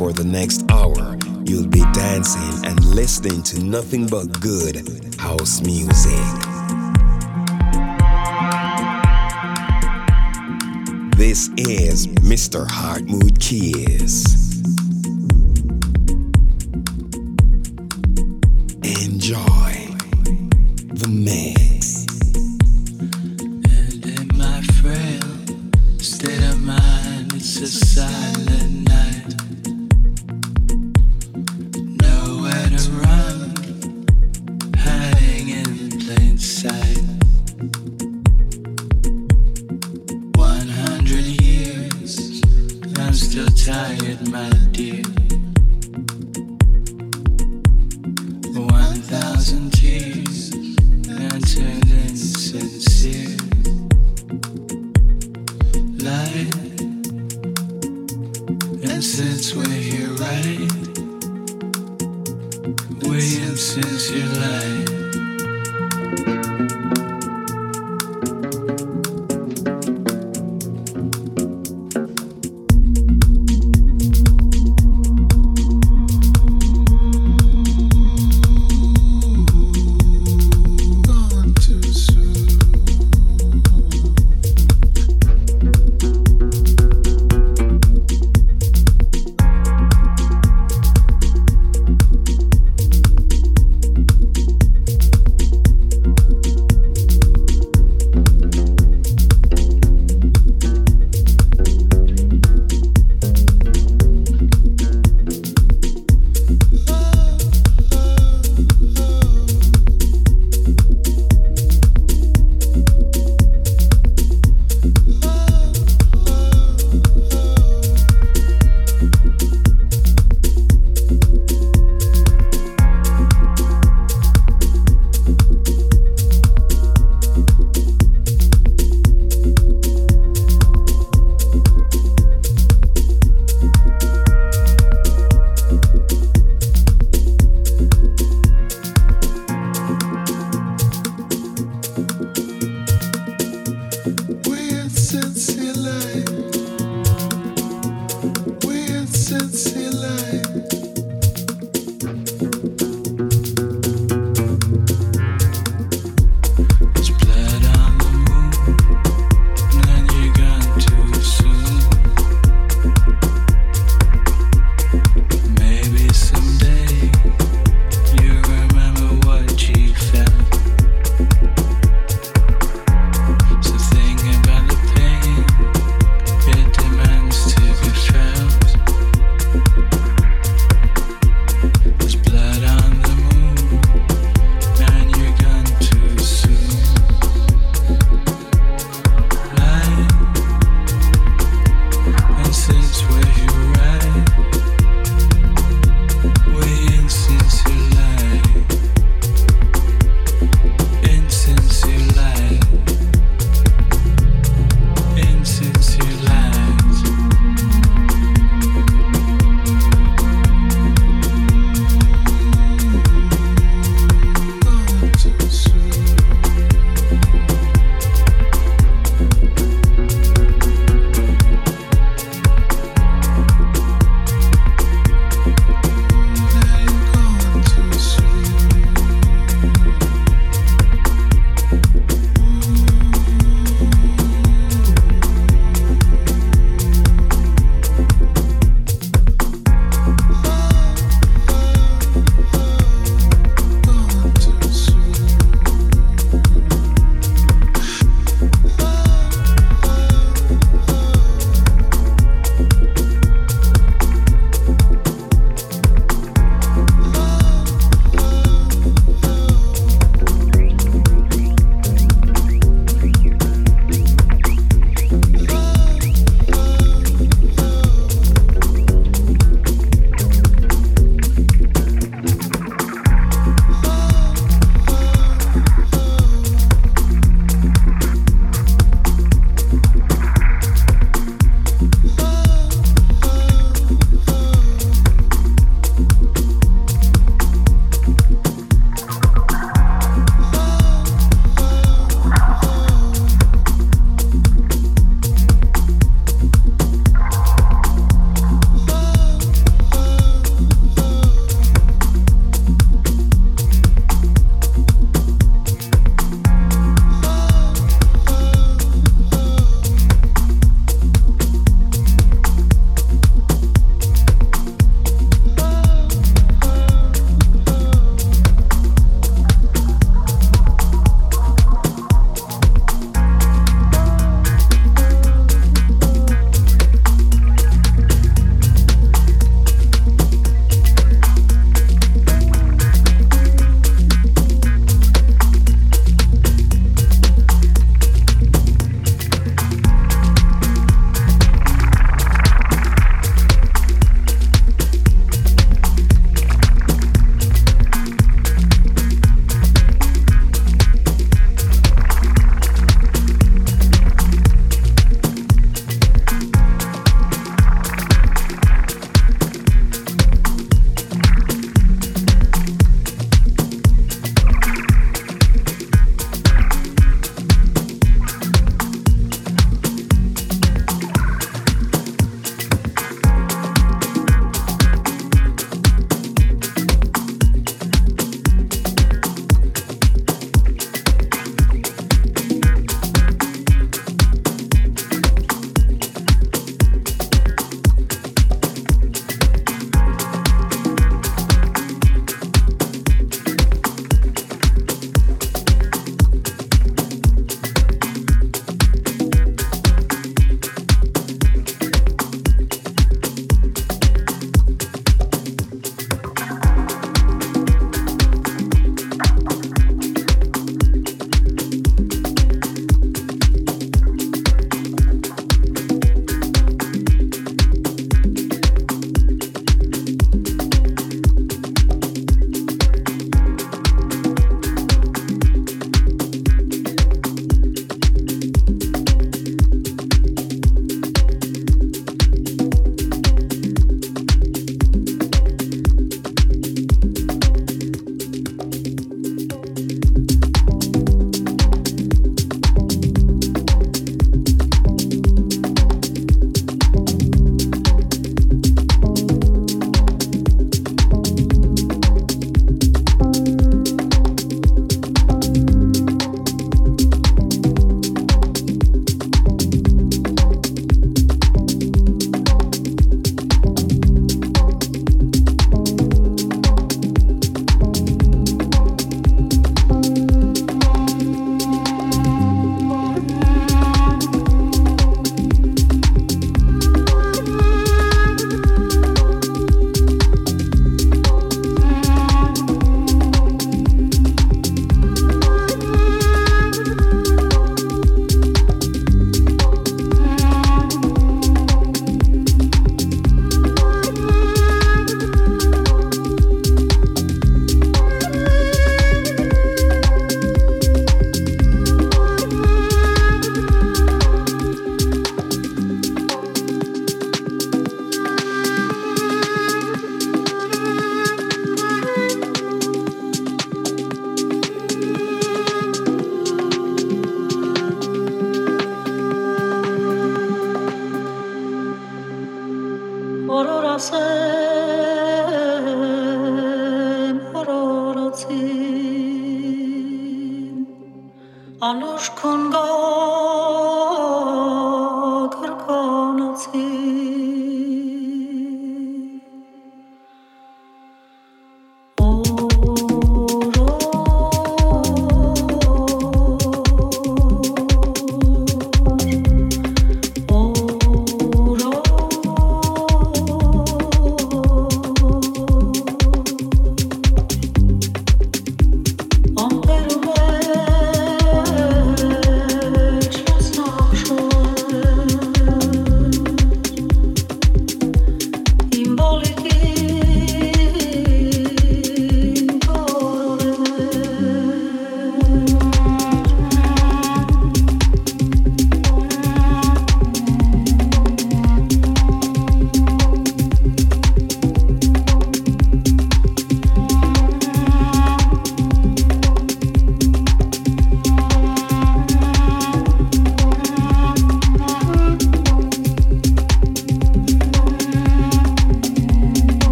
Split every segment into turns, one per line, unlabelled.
for the next hour, you'll be dancing and listening to nothing but good house music. This is Mr. Heartmood Kiss.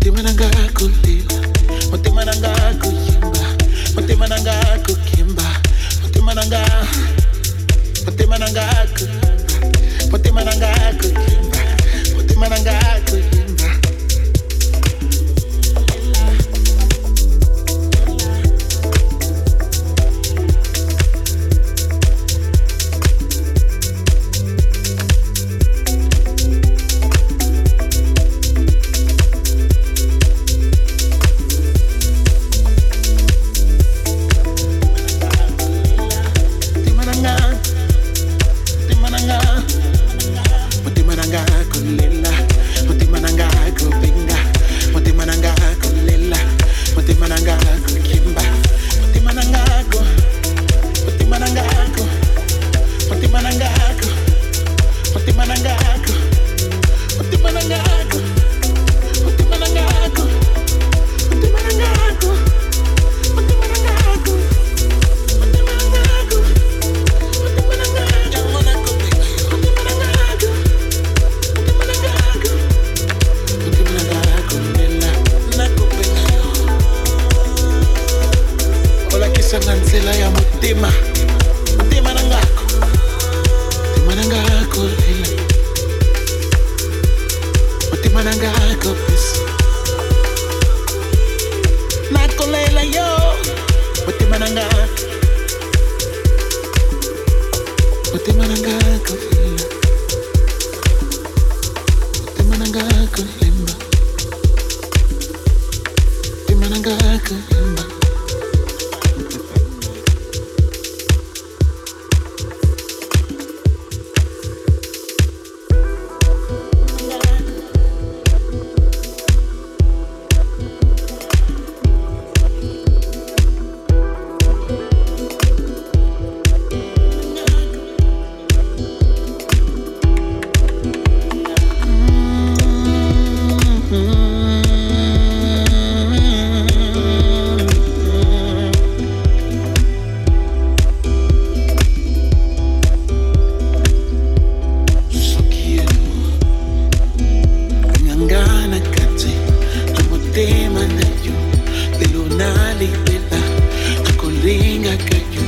mutima nanga kutima mutima nanga kuyimba mutima nanga kukimba mutima nanga mutima nanga kuyimba mutima nanga kuyimba Te na yo de lo na libertad, ako ring agad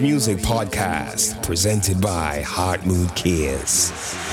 Music Podcast, presented by Heart Mood Kids.